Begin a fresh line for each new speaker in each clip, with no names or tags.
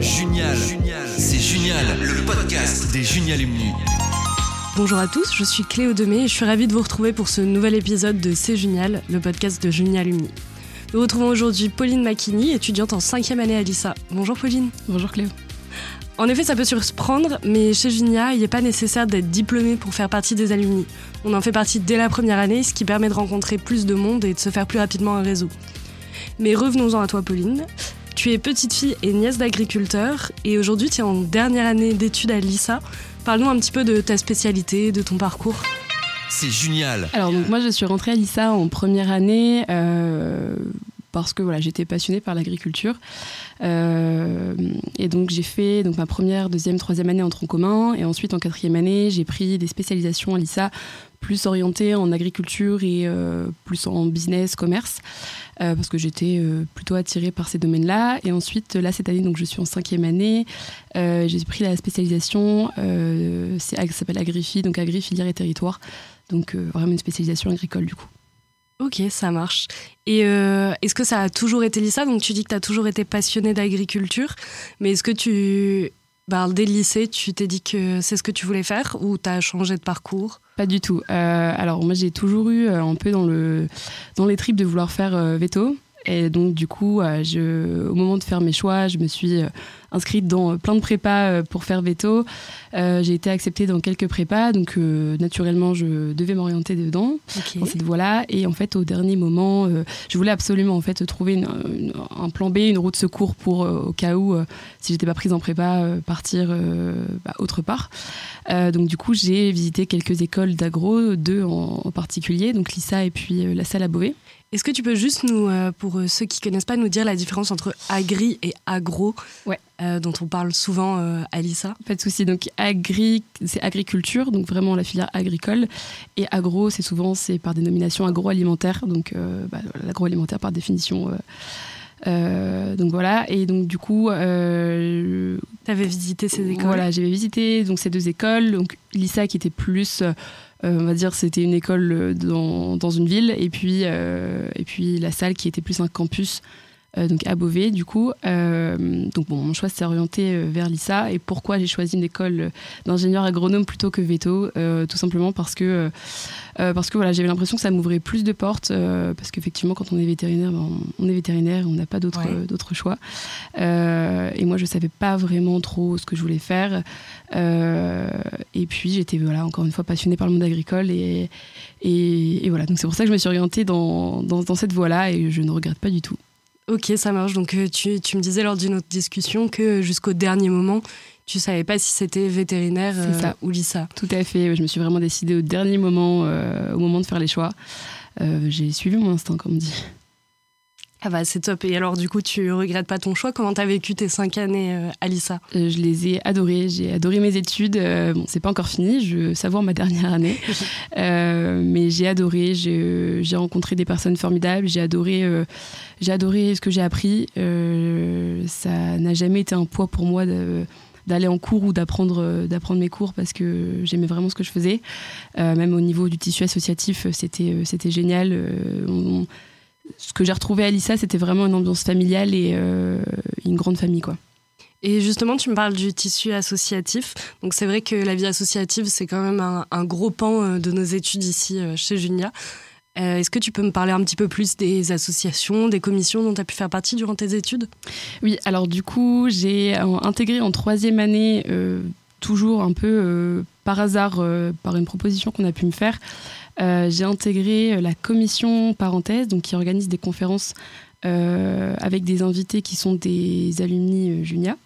Junial, c'est génial, le podcast des Junialumni.
Bonjour à tous, je suis Cléo Demey et je suis ravie de vous retrouver pour ce nouvel épisode de C'est Junial, le podcast de Junialumni. Nous retrouvons aujourd'hui Pauline Macchini, étudiante en cinquième année à l'ISA. Bonjour Pauline.
Bonjour Cléo.
En effet, ça peut surprendre, mais chez Junia, il n'est pas nécessaire d'être diplômé pour faire partie des alumni. On en fait partie dès la première année, ce qui permet de rencontrer plus de monde et de se faire plus rapidement un réseau. Mais revenons-en à toi, Pauline. Tu es petite fille et nièce d'agriculteur, et aujourd'hui tu es en dernière année d'études à l'ISA. Parle-nous un petit peu de ta spécialité, de ton parcours.
C'est génial.
Alors donc moi je suis rentrée à l'ISA en première année euh, parce que voilà j'étais passionnée par l'agriculture euh, donc j'ai fait donc ma première, deuxième, troisième année en tronc commun et ensuite en quatrième année j'ai pris des spécialisations à l'ISA plus orientées en agriculture et euh, plus en business, commerce. Euh, parce que j'étais euh, plutôt attirée par ces domaines-là. Et ensuite, là, cette année, donc, je suis en cinquième année. J'ai pris la spécialisation, c'est, ça s'appelle Agrifi, donc Agri, filière et territoire. Donc, vraiment une spécialisation agricole, du coup.
Ok, ça marche. Et est-ce que ça a toujours été l'ISA? Donc tu dis que tu as toujours été passionnée d'agriculture, mais est-ce que tu bah, dès le lycée, tu t'es dit que c'est ce que tu voulais faire ou tu as changé de parcours?
Pas du tout. Euh, alors moi j'ai toujours eu euh, un peu dans, le, dans les tripes de vouloir faire euh, veto. Et donc du coup, je, au moment de faire mes choix, je me suis inscrite dans plein de prépas pour faire veto. j'ai été acceptée dans quelques prépas, donc naturellement je devais m'orienter dedans dans cette voie-là. Et en fait, au dernier moment, je voulais absolument en fait trouver un plan B, une route de secours pour au cas où si j'étais pas prise en prépa, partir bah, autre part. donc du coup, j'ai visité quelques écoles d'agro, deux en, en, particulier, donc l'ISA et puis la salle à Beauvais.
Est-ce que tu peux juste nous, euh, pour ceux qui connaissent pas, nous dire la différence entre agri et agro,
ouais.
euh, dont on parle souvent euh, à l'ISA?
Pas de souci. Donc agri, c'est agriculture, donc vraiment la filière agricole, et agro, c'est souvent c'est par dénomination agroalimentaire, donc bah, l'agroalimentaire par définition. Donc voilà, et donc du coup, euh,
tu avais visité ces écoles.
Voilà, j'avais visité donc ces deux écoles, donc l'ISA qui était plus euh, on va dire c'était une école euh, dans, dans, une ville et puis, euh, et puis la salle qui était plus un campus donc à Beauvais du coup. donc bon, mon choix s'est orienté vers l'ISA et pourquoi j'ai choisi une école d'ingénieur agronome plutôt que veto, tout simplement parce que parce que voilà j'avais l'impression que ça m'ouvrait plus de portes parce qu'effectivement quand on est vétérinaire, ben, on est vétérinaire, on n'a pas d'autres d'autres choix. et moi je savais pas vraiment trop ce que je voulais faire. et puis j'étais voilà encore une fois passionnée par le monde agricole et, et, voilà donc c'est pour ça que je me suis orientée dans, dans, dans cette voie-là et je ne regrette pas du tout.
Ok, ça marche. Donc euh, tu, tu, me disais lors d'une autre discussion que jusqu'au dernier moment, tu savais pas si c'était vétérinaire
euh,
ou l'ISA.
Tout à fait. Je me suis vraiment décidée au dernier moment, euh, au moment de faire les choix. J'ai suivi mon instinct, comme on dit.
Ah bah c'est top. Et alors du coup, tu regrettes pas ton choix? Comment t'as vécu tes cinq années euh, à l'ISA?
Euh, Je les ai adorées. J'ai adoré mes études. Euh, bon, c'est pas encore fini. Je savoure ma dernière année, mais j'ai adoré. J'ai rencontré des personnes formidables. J'ai adoré. j'ai adoré ce que j'ai appris. ça n'a jamais été un poids pour moi d'aller en cours ou d'apprendre d'apprendre mes cours parce que j'aimais vraiment ce que je faisais. même au niveau du tissu associatif, c'était c'était génial. On, ce que j'ai retrouvé à l'ISA, c'était vraiment une ambiance familiale et euh, une grande famille, quoi.
Et justement, tu me parles du tissu associatif. Donc c'est vrai que la vie associative, c'est quand même un, gros pan euh, de nos études ici euh, chez Junia. Est-ce que tu peux me parler un petit peu plus des associations, des commissions dont tu as pu faire partie durant tes études?
Oui, alors du coup, j'ai intégré en troisième année, toujours un peu par hasard, par une proposition qu'on a pu me faire, j'ai intégré euh, la commission parenthèse, donc qui organise des conférences euh, avec des invités qui sont des alumni Junia.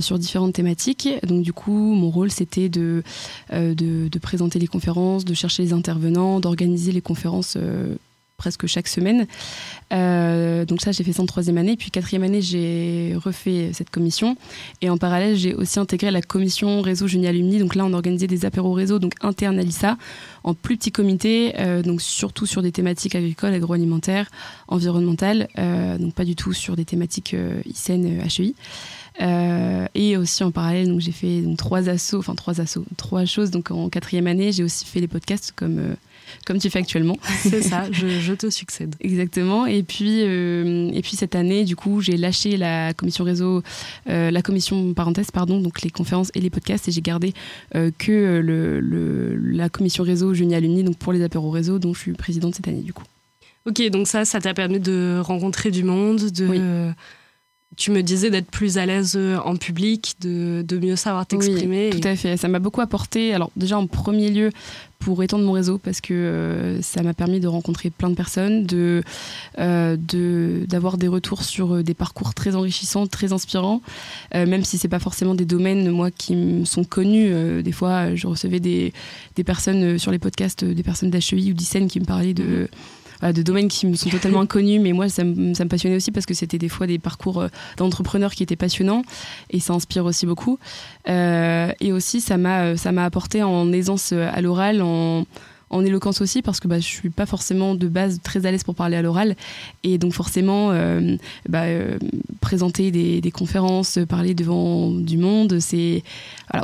sur différentes thématiques. Donc du coup, mon rôle, c'était de, présenter les conférences, de chercher les intervenants, d'organiser les conférences presque chaque semaine. Euh, donc ça, j'ai fait ça en troisième année. Puis quatrième année, j'ai refait cette commission. Et en parallèle, j'ai aussi intégré la commission réseau Jeunie Alumni. Donc là, on organisait des apéros réseau, donc internes à l'ISA, en plus petits comités, euh, donc surtout sur des thématiques agricoles, agroalimentaires, environnementales, euh, donc pas du tout sur des thématiques ICN, HEI. et aussi en parallèle, donc j'ai fait trois assos, enfin trois assos, trois choses. Donc en quatrième année, j'ai aussi fait les podcasts comme comme tu fais actuellement.
C'est ça, je, te succède.
Exactement. Et puis, et puis cette année, du coup, j'ai lâché la commission réseau, la commission parenthèse, pardon, donc les conférences et les podcasts, et j'ai gardé que le, la commission réseau Génial Uni, donc pour les apéros réseau, dont je suis présidente cette année, du coup.
Ok, donc ça, ça t'a permis de rencontrer du monde, de. Tu me disais d'être plus à l'aise euh, en public, de, de mieux savoir t'exprimer.
Oui, tout à fait. Ça m'a beaucoup apporté. Alors déjà en premier lieu pour étendre mon réseau parce que euh, ça m'a permis de rencontrer plein de personnes, de euh, d'avoir des retours sur des parcours très enrichissants, très inspirants, même si c'est pas forcément des domaines moi qui me sont connus. des fois, je recevais des, des personnes sur les podcasts, des personnes d'HEI ou d'ICEN qui me parlaient de mhm de domaines qui me sont totalement inconnus, mais moi, ça, me, passionnait aussi parce que c'était des fois des parcours euh, d'entrepreneurs qui étaient passionnants et ça inspire aussi beaucoup. Euh, et aussi, ça m'a apporté en aisance à l'oral, en éloquence aussi parce que bah, je suis pas forcément de base très à l'aise pour parler à l'oral. Et donc forcément euh, bah, euh, présenter des, conférences, parler devant du monde, c'est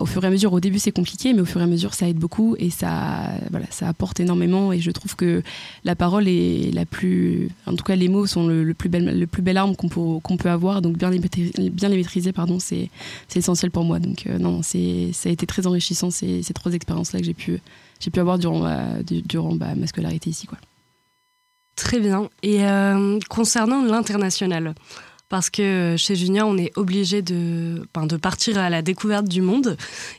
au fur et à mesure. Au début c'est compliqué, mais au fur et à mesure ça aide beaucoup et ça apporte énormément. Et je trouve que la parole est la plus, en tout cas les mots sont le, plus bel le plus belle arme qu'on peut avoir. Donc bien les bien les maîtriser pardon c'est essentiel pour moi. Donc euh, non ça a été très enrichissant ces, ces trois expériences là que j'ai pu j'ai pu avoir durant ma, durant bah, ma scolarité ici. Quoi.
Très bien. Et euh, concernant l'international, parce que chez Junior, on est obligé de, ben, de partir à la découverte du monde.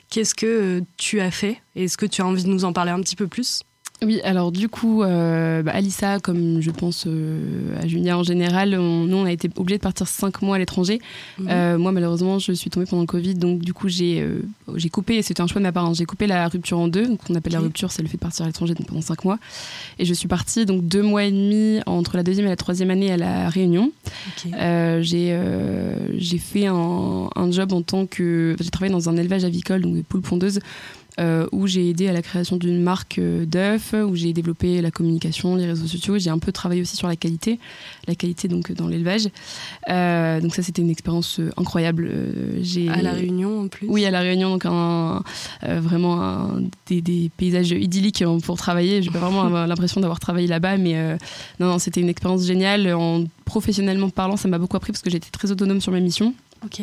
Qu'est-ce que tu as fait? Est-ce que tu as envie de nous en parler un petit peu plus?
Oui, alors du coup, euh, bah, Alissa, comme je pense euh, à Julia en général, nous, on a été obligés de partir cinq mois à l'étranger. Mhm. Euh, moi, malheureusement, je suis tombée pendant le Covid, donc du coup, j'ai j'ai coupé, c'était un choix de ma part, hein. j'ai coupé la rupture en deux. Donc, on appelle la rupture, c'est le fait de partir à l'étranger pendant cinq mois. Et je suis partie donc deux mois et demi entre la deuxième et la troisième année à La Réunion. j'ai fait un, un, job en tant que. J'ai travaillé dans un élevage avicole, donc des poules pondeuses. Euh, où j'ai aidé à la création d'une marque euh, d'œufs, où j'ai développé la communication, les réseaux sociaux. J'ai un peu travaillé aussi sur la qualité, la qualité donc dans l'élevage. Euh, donc ça, c'était une expérience incroyable.
j'ai à la Réunion en plus.
Oui, à la Réunion, donc un, vraiment des, paysages idylliques pour travailler. J'ai pas vraiment l'impression d'avoir travaillé là-bas, mais non, non c'était une expérience géniale. En professionnellement parlant, ça m'a beaucoup appris parce que j'étais très autonome sur ma mission.
Ok.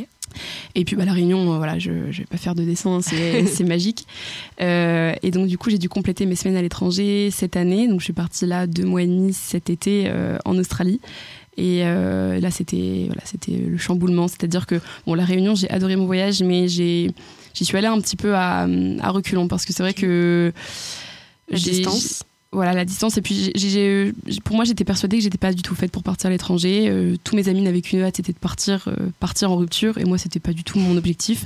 Et puis bah, la Réunion, euh, voilà, je ne vais pas faire de dessin, c'est magique. Euh, et donc du coup, j'ai dû compléter mes semaines à l'étranger cette année. Donc je suis partie là deux mois et demi cet été euh, en Australie. Et là, c'était voilà, c'était le chamboulement. C'est-à-dire que bon, la Réunion, j'ai adoré mon voyage, mais j'y suis allée un petit peu à, à reculons parce que c'est vrai que
la distance
voilà la distance. Et puis pour moi j'étais persuadée que j'étais pas du tout faite pour partir à l'étranger. Euh, tous mes amis n'avaient qu'une hâte c'était de partir euh, partir en rupture. Et moi c'était pas du tout mon objectif.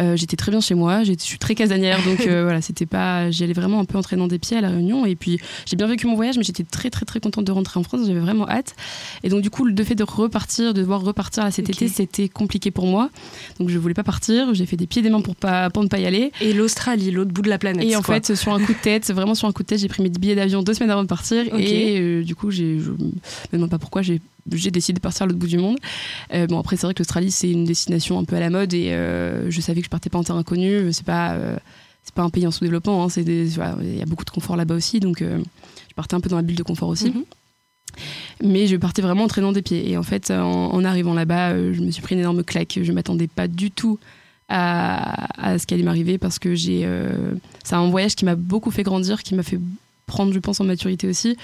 Euh, j'étais très bien chez moi. Je suis très casanière. Donc voilà c'était pas j'y allais vraiment un peu entraînant des pieds à la réunion. Et puis j'ai bien vécu mon voyage mais j'étais très très très contente de rentrer en France. J'avais vraiment hâte. Et donc du coup le fait de repartir de devoir repartir à cet été c'était compliqué pour moi. Donc je voulais pas partir. J'ai fait des pieds et des mains pour pas pour ne pas y aller.
Et l'Australie l'autre bout de la planète
et en fait sur un coup de tête vraiment sur un coup de tête j'ai pris mes billets d'avion deux semaines avant de partir. Et euh, du coup, j'ai, je me demande pas pourquoi, j'ai, j'ai décidé de partir à l'autre bout du monde. Euh, bon, après, c'est vrai que l'Australie, c'est une destination un peu à la mode et euh, je savais que je partais pas en terrain inconnu. C'est pas, c'est pas un pays en sous-développement. Hein, il y a beaucoup de confort là-bas aussi. Donc, je partais un peu dans la bulle de confort aussi. Mhm. Mais je partais vraiment en traînant des pieds. Et en fait, en, arrivant là-bas, je me suis pris une énorme claque. Je m'attendais pas du tout à, à ce qui allait m'arriver parce que j'ai. c'est un voyage qui m'a beaucoup fait grandir, qui m'a fait prendre, je pense, en maturité aussi,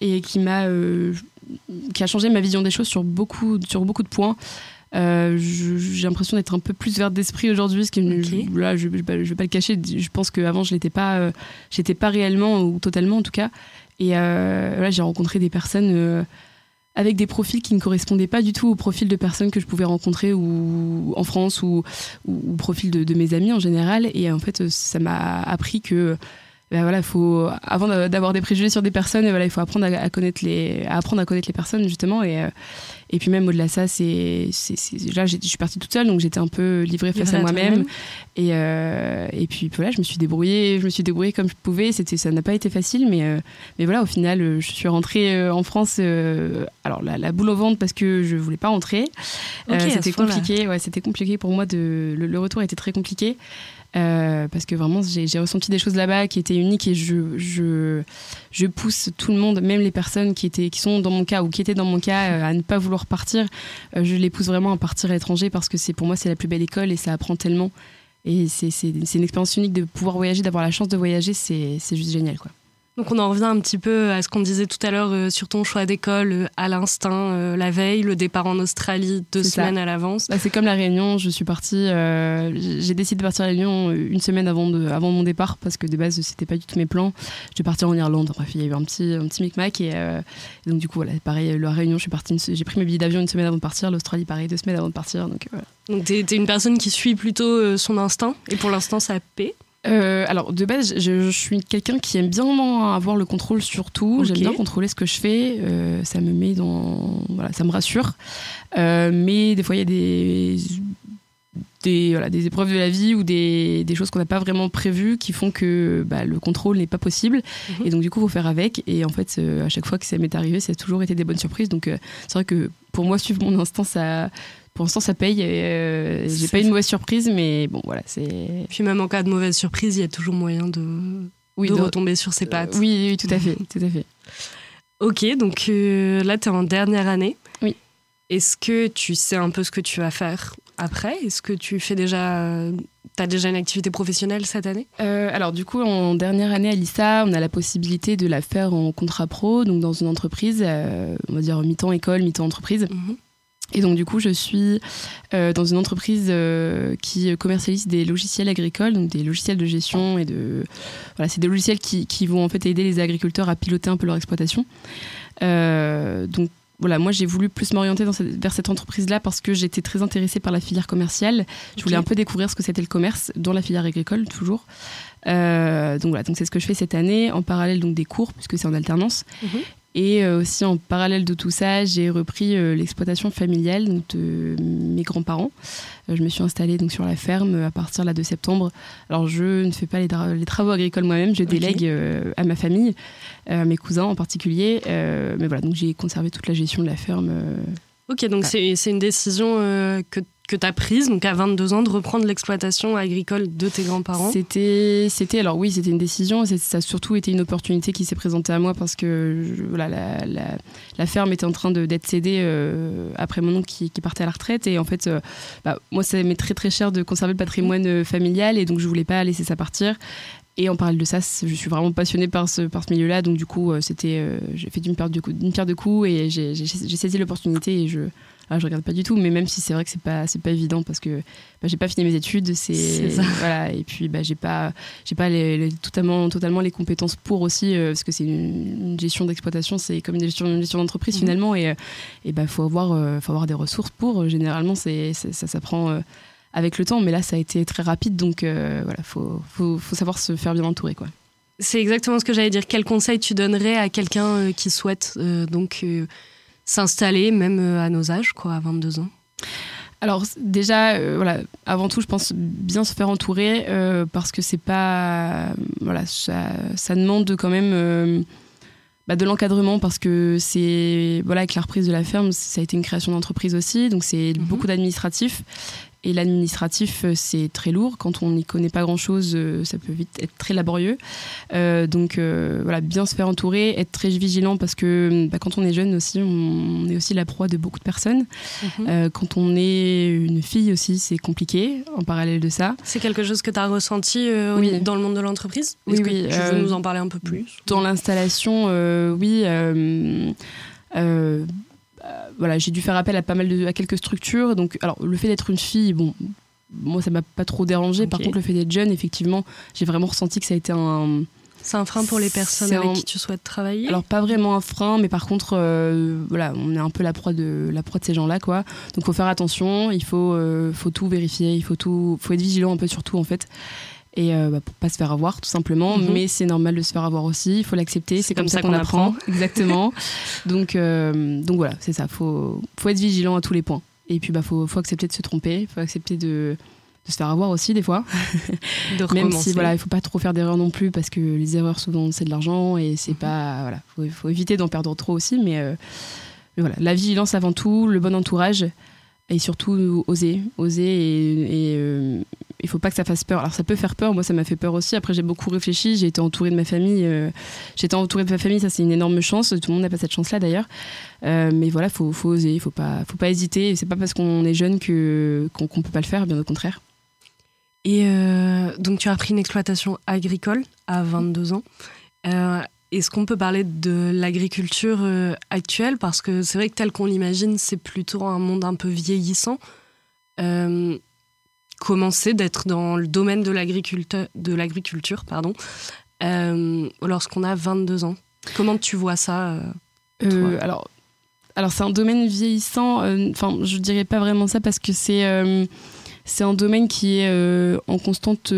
et qui m'a, euh, qui a changé ma vision des choses sur beaucoup, sur beaucoup de points. Euh, j'ai l'impression d'être un peu plus verte d'esprit aujourd'hui, ce qui là, je, ne vais pas le cacher. Je pense qu'avant, je l'étais pas, euh, j'étais pas réellement ou totalement en tout cas. Et là, j'ai rencontré des personnes avec des profils qui ne correspondaient pas du tout au profil de personnes que je pouvais rencontrer ou en France ou, ou au profil de, de, mes amis en général. Et en fait, ça m'a appris que ben voilà, faut avant d'avoir des préjugés sur des personnes, voilà, il faut apprendre à, connaître les, à apprendre à connaître les personnes justement et euh, et puis même au-delà de ça, c'est là je suis partie toute seule donc j'étais un peu livrée face à moi-même et euh, et puis voilà, je me suis débrouillée, je me suis débrouillée comme je pouvais. C'était ça n'a pas été facile, mais euh, mais voilà, au final, je suis rentrée en France. alors la, boule au ventre parce que je voulais pas rentrer. c'était compliqué, ouais, c'était compliqué pour moi de le, le retour était très compliqué. Euh, parce que vraiment, j'ai ressenti des choses là-bas qui étaient uniques et je, je, pousse tout le monde, même les personnes qui, étaient, qui sont dans mon cas ou qui étaient dans mon cas, euh, à ne pas vouloir partir. Euh, je les pousse vraiment à partir à l'étranger parce que pour moi, c'est la plus belle école et ça apprend tellement. Et c'est une expérience unique de pouvoir voyager, d'avoir la chance de voyager, c'est juste génial. quoi.
Donc on en revient un petit peu à ce qu'on disait tout à l'heure euh, sur ton choix d'école, euh, à l'instinct, euh, la veille, le départ en Australie deux semaines à l'avance.
Bah, c'est comme la Réunion, je suis partie, j'ai décidé de partir à la Réunion une semaine avant, de, avant mon départ parce que de base c'était pas du tout mes plans. Je vais partir en Irlande, bref il y a eu un petit, un petit micmac et, donc du coup voilà, pareil, la Réunion, j'ai pris mes billets d'avion une semaine avant de partir, l'Australie pareil deux semaines avant de partir. Donc,
donc t'es es une personne qui suit plutôt son instinct et pour l'instant ça paie
euh, alors de base, je, suis quelqu'un qui aime bien avoir le contrôle sur tout. J'aime bien contrôler ce que je fais. Euh, ça me met dans, voilà, ça me rassure. Euh, mais des fois, il y a des des, voilà, des épreuves de la vie ou des, des choses qu'on n'a pas vraiment prévues qui font que bah, le contrôle n'est pas possible. Mhm. Et donc, du coup, il faut faire avec. Et en fait, à chaque fois que ça m'est arrivé, ça a toujours été des bonnes surprises. Donc, c'est vrai que pour moi, suivre mon instinct, ça, pour l'instant, ça paye. Euh, j'ai pas eu une mauvaise surprise, mais bon, voilà. c'est.
Puis même en cas de mauvaise surprise, il y a toujours moyen de, oui, de, retomber sur ses pattes.
oui, oui, tout à fait, tout à fait.
Ok, donc euh, là, tu es en dernière année.
Oui.
Est-ce que tu sais un peu ce que tu vas faire après Est-ce que tu fais déjà. Tu as déjà une activité professionnelle cette année?
Euh, Alors, du coup, en dernière année à l'ISA, on a la possibilité de la faire en contrat pro, donc dans une entreprise, on va dire mi-temps école, mi-temps entreprise. Mhm. Et donc du coup, je suis euh, dans une entreprise euh, qui commercialise des logiciels agricoles, donc des logiciels de gestion et de voilà, c'est des logiciels qui, qui, vont en fait aider les agriculteurs à piloter un peu leur exploitation. Euh, donc voilà, moi j'ai voulu plus m'orienter vers cette entreprise-là parce que j'étais très intéressée par la filière commerciale. Je voulais un peu découvrir ce que c'était le commerce dans la filière agricole toujours. donc voilà, donc c'est ce que je fais cette année en parallèle donc des cours puisque c'est en alternance. Mhm. Et euh, aussi en parallèle de tout ça, j'ai repris euh, l'exploitation familiale de mes grands-parents. Euh, je me suis installée donc sur la ferme à partir là, de septembre. Alors je ne fais pas les, travaux agricoles moi-même, je délègue à ma famille, à mes cousins en particulier. mais voilà, donc j'ai conservé toute la gestion de la ferme.
Ok, donc c'est une décision que que tu as prise, donc à 22 ans, de reprendre l'exploitation agricole de tes grands-parents
C'était, alors oui, c'était une décision. Ça a surtout été une opportunité qui s'est présentée à moi parce que voilà, la, ferme était en train d'être cédée euh, après mon oncle qui, partait à la retraite. Et en fait, euh, bah, moi, ça m'est très très cher de conserver le patrimoine euh, familial et donc je voulais pas laisser ça partir. Et en parallèle de ça, je suis vraiment passionnée par ce, par ce milieu-là. Donc, du coup, j'ai fait d'une pierre de de coups et j'ai saisi l'opportunité et je, ah, je regarde pas du tout, mais même si c'est vrai que c'est pas c'est pas évident parce que bah, j'ai pas fini mes études, c'est voilà et puis bah, j'ai pas j'ai pas les, totalement totalement les compétences pour aussi euh, parce que c'est une, gestion d'exploitation, c'est comme une gestion, gestion d'entreprise mhm. finalement et et bah faut avoir euh, faut avoir des ressources pour. Généralement c'est ça ça prend euh, avec le temps, mais là ça a été très rapide donc voilà faut, faut faut savoir se faire bien entourer quoi.
C'est exactement ce que j'allais dire. Quel conseil tu donnerais à quelqu'un qui souhaite donc s'installer, même euh, à nos âges, quoi, à 22 ans
alors déjà, euh, voilà, avant tout, je pense bien se faire entourer euh, parce que c'est pas, voilà, ça, ça, demande quand même bah, de l'encadrement parce que c'est, voilà, avec la reprise de la ferme, ça a été une création d'entreprise aussi, donc c'est mhm. beaucoup d'administratifs et l'administratif, euh, c'est très lourd. Quand on n'y connaît pas grand-chose, euh, ça peut vite être très laborieux. Euh, donc voilà, bien se faire entourer, être très vigilant parce que bah, quand on est jeune aussi, on, est aussi la proie de beaucoup de personnes. Mhm. quand on est une fille aussi, c'est compliqué en parallèle de ça.
C'est quelque chose que tu as ressenti dans le monde de l'entreprise?
Oui, oui.
Tu veux nous en parler un peu plus?
Dans l'installation, oui. Euh, voilà, j'ai dû faire appel à pas mal de, à quelques structures. Donc, alors, le fait d'être une fille, bon, moi, ça m'a pas trop dérangé. Par contre, le fait d'être jeune, effectivement, j'ai vraiment ressenti que ça a été un.
C'est un frein pour les personnes avec qui tu souhaites travailler?
Alors, pas vraiment un frein, mais par contre, euh, voilà, on est un peu la proie de, la proie de ces gens-là, quoi. Donc, il faut faire attention, il faut, euh, faut tout vérifier, il faut, tout, faut être vigilant un peu sur tout, en fait et euh, bah, pour pas se faire avoir tout simplement. Mhm. mais c'est normal de se faire avoir aussi. Il faut l'accepter. C'est comme, ça, qu'on apprend. exactement. Donc euh, donc voilà c'est ça. Faut faut être vigilant à tous les points. Et puis bah faut faut accepter de se tromper. Faut accepter de de se faire avoir aussi des fois.
De
même si voilà il faut pas trop faire d'erreurs non plus parce que les erreurs souvent c'est de l'argent et c'est mhm. pas voilà faut, faut éviter d'en perdre trop aussi. Mais, euh, mais voilà la vigilance avant tout le bon entourage et surtout oser, oser et, il faut pas que ça fasse peur. Alors ça peut faire peur, moi ça m'a fait peur aussi. Après j'ai beaucoup réfléchi, j'ai été entourée de ma famille. Euh, été entourée de ma famille, ça c'est une énorme chance. Tout le monde n'a pas cette chance-là d'ailleurs. Euh, mais voilà, faut, faut oser, il faut pas, faut pas hésiter. C'est pas parce qu'on est jeune que qu'on ne peut pas le faire, bien au contraire.
Et donc tu as appris une exploitation agricole à 22 ans. Est-ce qu'on peut parler de l'agriculture actuelle? Parce que c'est vrai que tel qu'on l'imagine, c'est plutôt un monde un peu vieillissant. Euh, commencer d'être dans le domaine de l'agriculture, de l'agriculture pardon, euh, lorsqu'on a 22 ans? Comment tu vois ça
euh, Alors, alors c'est un domaine vieillissant. Enfin, je dirais pas vraiment ça parce que c'est c'est un domaine qui est en constante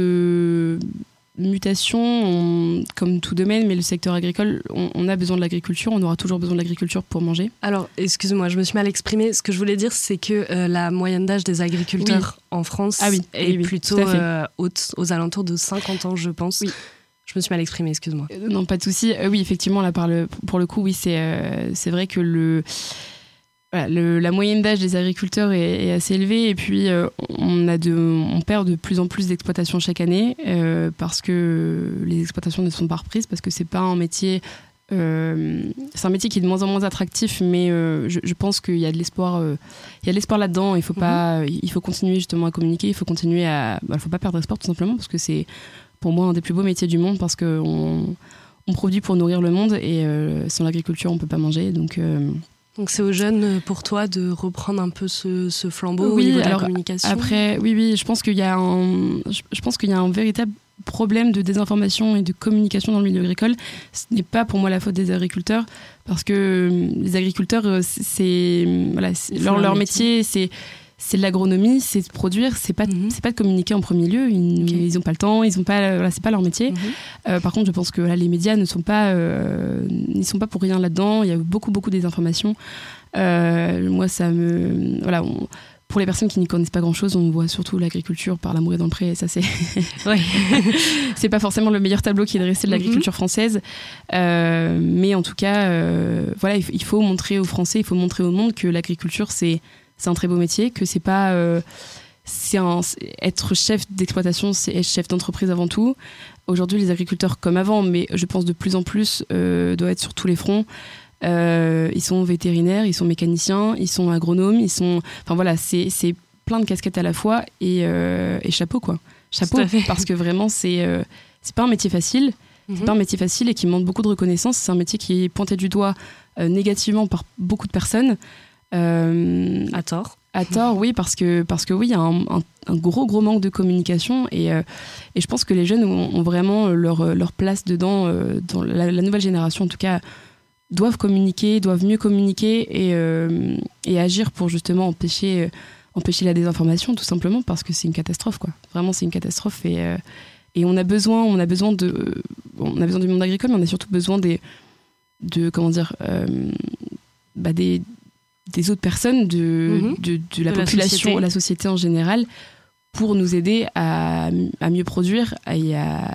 mutation, comme tout domaine, mais le secteur agricole, on, a besoin de l'agriculture, on aura toujours besoin de l'agriculture pour manger.
Alors, excuse-moi, je me suis mal exprimée. Ce que je voulais dire, c'est que euh, la moyenne d'âge des agriculteurs en France
ah
est plutôt euh, haute, aux alentours de 50 ans, je pense. Je me suis mal exprimée, excuse-moi.
Euh, non, pas de souci. oui, effectivement, là, par le, pour le coup, oui, c'est c'est vrai que le la moyenne d'âge des agriculteurs est, assez élevée et puis euh, on, a de, on perd de plus en plus d'exploitations chaque année euh, parce que les exploitations ne sont pas reprises, parce que c'est pas un métier. Euh, c'est un métier qui est de moins en moins attractif, mais je, pense qu'il y a de l'espoir. il y a de l'espoir là-dedans. Il faut pas, mhm. il faut continuer justement à communiquer. Il faut continuer à. Bah, il faut pas perdre espoir tout simplement parce que c'est pour moi un des plus beaux métiers du monde parce qu'on on produit pour nourrir le monde et sans l'agriculture on peut pas manger. Donc
donc c'est aux jeunes euh, pour toi de reprendre un peu ce, flambeau oui, au niveau de la communication.
Après, oui, oui, je pense qu'il y a un, je pense qu'il y a un véritable problème de désinformation et de communication dans le milieu agricole. Ce n'est pas pour moi la faute des agriculteurs parce que euh, les agriculteurs, euh, c'est voilà, leur, leur métier, c'est c'est de l'agronomie, c'est de produire, c'est pas, mhm. c'est pas de communiquer en premier lieu. Ils n'ont pas le temps, ils ont pas, voilà, c'est pas leur métier. Mhm. Euh, par contre, je pense que les médias ne sont pas, euh, sont pas pour rien là-dedans. Il y a beaucoup, beaucoup des informations. Euh, moi, ça me, voilà, pour les personnes qui n'y connaissent pas grand-chose, on voit surtout l'agriculture par l'amour et dans le pré. Et ça, c'est, c'est pas forcément le meilleur tableau qui est dressé de l'agriculture mhm. française. mais en tout cas, voilà, il faut montrer aux Français, il faut montrer au monde que l'agriculture, c'est c'est un très beau métier, que c'est pas. Euh, c'est être chef d'exploitation, c'est être chef d'entreprise avant tout. Aujourd'hui, les agriculteurs, comme avant, mais je pense de plus en plus, euh, doivent être sur tous les fronts. Euh, ils sont vétérinaires, ils sont mécaniciens, ils sont agronomes, ils sont. Enfin voilà, c'est plein de casquettes à la fois et, et chapeau quoi. Chapeau, parce que vraiment, c'est c'est pas un métier facile. C'est mhm. pas un métier facile et qui demande beaucoup de reconnaissance. C'est un métier qui est pointé du doigt négativement par beaucoup de personnes.
Euh, à tort.
À tort, oui, parce que, parce que oui, il y a un, gros, gros manque de communication et, euh, et, je pense que les jeunes ont, vraiment leur, leur, place dedans, euh, dans la, nouvelle génération en tout cas, doivent communiquer, doivent mieux communiquer et, et agir pour justement empêcher, empêcher la désinformation, tout simplement parce que c'est une catastrophe, quoi. Vraiment, c'est une catastrophe et, et on a besoin, on a besoin de, on a besoin du monde agricole, mais on a surtout besoin des, de, comment dire, bah des des autres personnes de, mhm. de, la population, la société. la société en général, pour nous aider à, à mieux produire et à,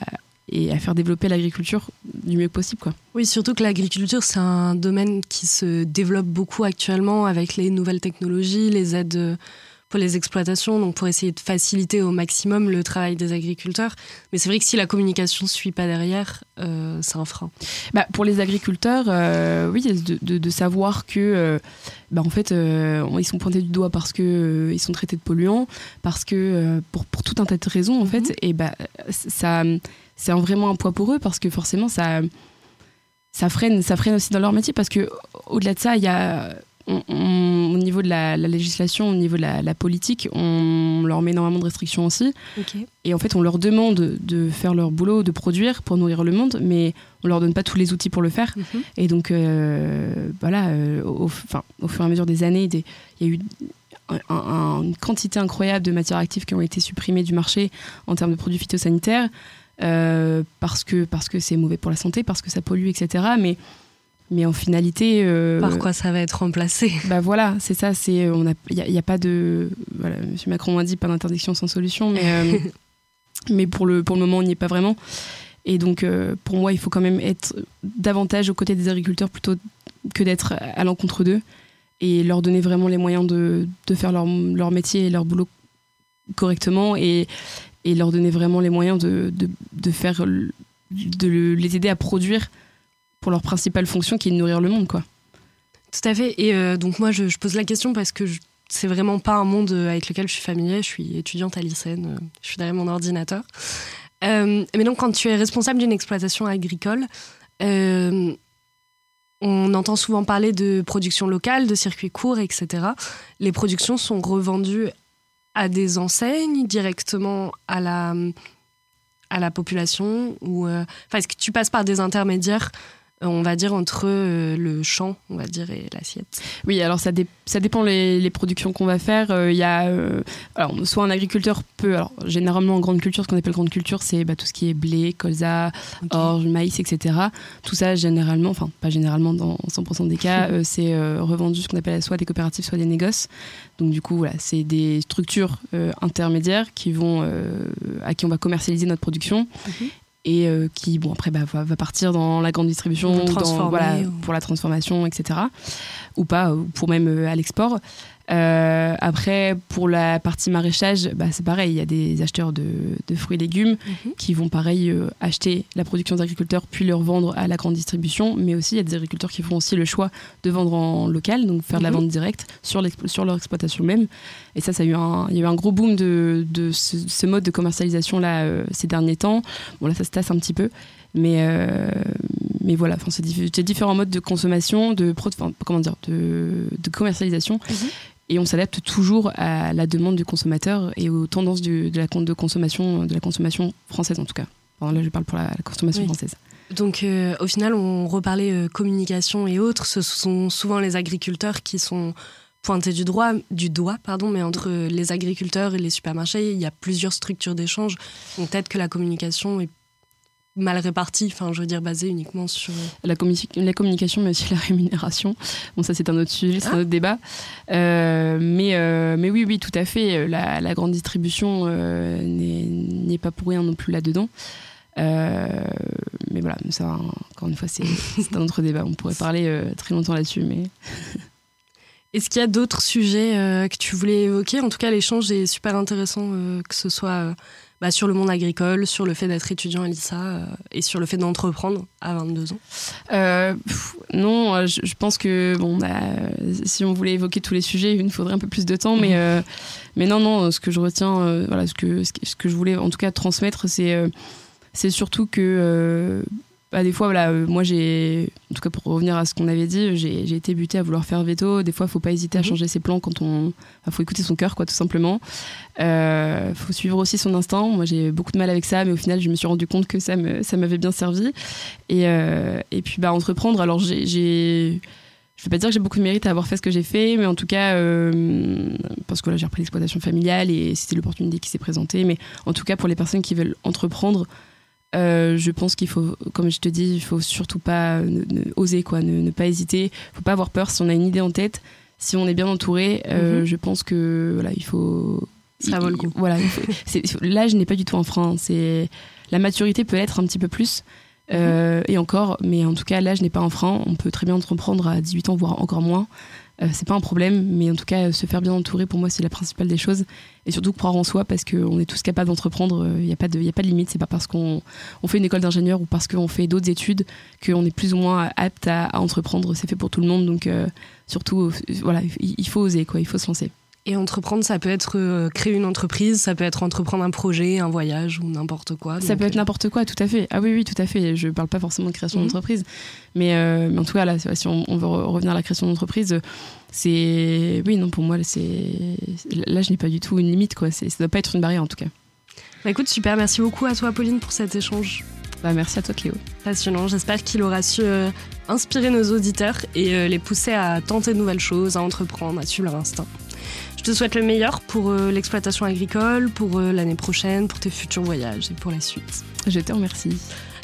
et à faire développer l'agriculture du mieux possible. Quoi.
Oui, surtout que l'agriculture, c'est un domaine qui se développe beaucoup actuellement avec les nouvelles technologies, les aides pour les exploitations, donc pour essayer de faciliter au maximum le travail des agriculteurs. Mais c'est vrai que si la communication ne suit pas derrière, euh, c'est un frein.
Bah, pour les agriculteurs, euh, oui, de, de, savoir que, euh, bah, en fait, ils sont pointés du doigt parce que ils sont traités de polluants, parce que pour, pour, tout un tas de raisons, en fait, mhm. et bah, ça, c'est vraiment un poids pour eux parce que forcément, ça, ça freine, ça freine aussi dans leur métier parce que au-delà de ça, il y a au niveau de la, législation, au niveau de la, politique, on leur met énormément de restrictions aussi. Et en fait, on leur demande de faire leur boulot, de produire pour nourrir le monde, mais on leur donne pas tous les outils pour le faire. Mhm. Et donc, euh, voilà, euh, au, au, fur et à mesure des années, il y a eu une quantité incroyable de matières actives qui ont été supprimées du marché en termes de produits phytosanitaires, euh, parce que parce que c'est mauvais pour la santé, parce que ça pollue, etc. Mais mais en finalité.
Euh, Par quoi ça va être remplacé?
Bah voilà, c'est ça. C'est on a, il n'y a, pas de. Voilà, Monsieur Macron a dit pas d'interdiction sans solution, mais euh, mais pour le pour le moment, on n'y est pas vraiment. Et donc, euh, pour moi, il faut quand même être davantage aux côtés des agriculteurs plutôt que d'être à l'encontre d'eux et leur donner vraiment les moyens de, de faire leur, leur métier et leur boulot correctement et et leur donner vraiment les moyens de, de, de faire, de les aider à produire pour leur principale fonction qui est de nourrir le monde, quoi.
Tout à fait. Et euh, donc moi, je, pose la question parce que c'est vraiment pas un monde avec lequel je suis familier. Je suis étudiante à l'ICN, je suis derrière mon ordinateur. mais donc, quand tu es responsable d'une exploitation agricole, on entend souvent parler de production locale, de circuits courts, etc. Les productions sont revendues à des enseignes, directement à la, à la population ou euh, Est-ce que tu passes par des intermédiaires on va dire, entre euh, le champ, on va dire, et l'assiette
Oui, alors ça, ça dépend les, les productions qu'on va faire. Euh, il y a, euh, alors, soit un agriculteur peut, alors généralement en grande culture, ce qu'on appelle grande culture, c'est bah, tout ce qui est blé, colza, orge, maïs, etc. Tout ça, généralement, enfin pas généralement, dans 100% des cas, c'est revendu ce qu'on appelle soit des coopératives, soit des négoces. Donc du coup, voilà, c'est des structures intermédiaires qui vont, à qui on va commercialiser notre production. Mhm et euh, qui bon après bah, va, va, partir dans la grande distribution dans, voilà, pour la transformation etc ou pas ou pour même euh, à l'export euh, après, pour la partie maraîchage, bah, c'est pareil, il y a des acheteurs de, fruits et légumes mhm. qui vont pareil euh, acheter la production des agriculteurs puis le revendre à la grande distribution, mais aussi il y a des agriculteurs qui font aussi le choix de vendre en local, donc faire de la mhm. vente directe sur, sur leur exploitation même. Et ça, ça a eu un, il y a eu un gros boom de, de ce, mode de commercialisation là euh, ces derniers temps. Bon là, ça se tasse un petit peu. Mais, mais voilà, c'est différents modes de consommation, de, comment dire, de, de commercialisation. Mhm et on s'adapte toujours à la demande du consommateur et aux tendances de, la, de, consommation, de la consommation française en tout cas. là, je parle pour la, consommation française.
Donc euh, au final, on reparlait euh, communication et autres. Ce sont souvent les agriculteurs qui sont pointés du, droit, du doigt, pardon, mais entre les agriculteurs et les supermarchés, il y a plusieurs structures d'échange. Donc peut-être que la communication est mal réparti, enfin je veux dire basé uniquement sur...
La, la communication mais aussi la rémunération. Bon ça c'est un autre sujet, c'est un ah. autre débat. Euh, mais, euh, mais oui, oui, tout à fait. La, la grande distribution euh, n'est pas pour rien non plus là-dedans. mais voilà, ça encore une fois c'est un autre débat. On pourrait parler très longtemps là-dessus. mais...
Est-ce qu'il y a d'autres sujets que tu voulais évoquer? En tout cas l'échange est super intéressant, que ce soit bah, sur le monde agricole, sur le fait d'être étudiant à l'ISA euh, et sur le fait d'entreprendre à 22 ans
euh, Non, euh, je, pense que bon, bah, si on voulait évoquer tous les sujets, il nous faudrait un peu plus de temps. Mais, mhm. mais non, non, ce que je retiens, voilà, ce que, ce que je voulais en tout cas transmettre, c'est c'est surtout que bah, des fois, voilà, euh, moi, j'ai, en tout cas pour revenir à ce qu'on avait dit, j'ai été buté à vouloir faire veto. Des fois, il faut pas hésiter à mhm. changer ses plans quand on. Il faut écouter son cœur, quoi, tout simplement. Il euh, faut suivre aussi son instinct. Moi, j'ai beaucoup de mal avec ça, mais au final, je me suis rendu compte que ça m'avait bien servi. Et, euh, et puis, bah, entreprendre, alors j'ai. Je ne vais pas dire que j'ai beaucoup de mérite à avoir fait ce que j'ai fait, mais en tout cas, parce que là, j'ai repris l'exploitation familiale et c'était l'opportunité qui s'est présentée. Mais en tout cas, pour les personnes qui veulent entreprendre, euh, je pense qu'il faut, comme je te dis, il faut surtout pas oser, quoi, ne, pas hésiter. Il faut pas avoir peur si on a une idée en tête. Si on est bien entouré, euh, mhm. je pense que voilà, il faut.
Ça vaut le coup.
Voilà, l'âge n'est pas du tout un frein. C'est la maturité peut être un petit peu plus. Euh, mhm. et encore, mais en tout cas, l'âge n'est pas un frein. On peut très bien entreprendre à 18 ans, voire encore moins. Euh, c'est pas un problème, mais en tout cas, se faire bien entourer, pour moi, c'est la principale des choses. Et surtout croire en soi, parce qu'on est tous capables d'entreprendre. Il n'y a, pas de, a pas de limite. C'est pas parce qu'on on fait une école d'ingénieur ou parce qu'on fait d'autres études qu'on est plus ou moins apte à, entreprendre. C'est fait pour tout le monde. Donc, euh, surtout, voilà, il faut oser, quoi. Il faut se lancer.
Et entreprendre, ça peut être euh, créer une entreprise, ça peut être entreprendre un projet, un voyage ou n'importe quoi.
Ça peut être n'importe quoi, tout à fait. Ah oui, oui, tout à fait. Je parle pas forcément de création mhm. d'entreprise. Mais, euh, mais, en tout cas, là, si on, veut revenir à la création d'entreprise, c'est. Oui, non, pour moi, c'est. Là, je n'ai pas du tout une limite, quoi. Ça doit pas être une barrière, en tout cas.
Bah écoute, super. Merci beaucoup à toi, Pauline, pour cet échange.
Bah, merci à toi, Cléo.
Passionnant. J'espère qu'il aura su euh, inspirer nos auditeurs et les pousser à tenter de nouvelles choses, à entreprendre, à suivre leur instinct. Je te souhaite le meilleur pour euh, l'exploitation agricole, pour euh, l'année prochaine, pour tes futurs voyages et pour la suite.
Je te remercie.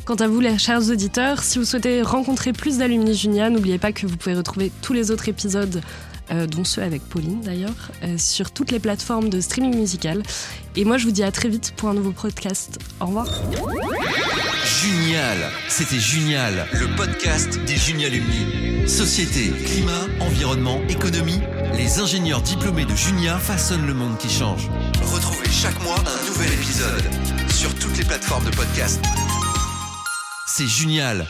Quant à vous, les chers auditeurs, si vous souhaitez rencontrer plus d'Alumni Junia, n'oubliez pas que vous pouvez retrouver tous les autres épisodes, euh, dont ceux avec Pauline d'ailleurs, sur toutes les plateformes de streaming musical. Et moi, je vous dis à très vite pour un nouveau podcast. Au revoir.
Junial, c'était Junial, le podcast des Junialumni. Société, climat, environnement, économie, les ingénieurs diplômés de Junia façonnent le monde qui change. Retrouvez chaque mois un nouvel épisode sur toutes les plateformes de podcast. C'est Junial,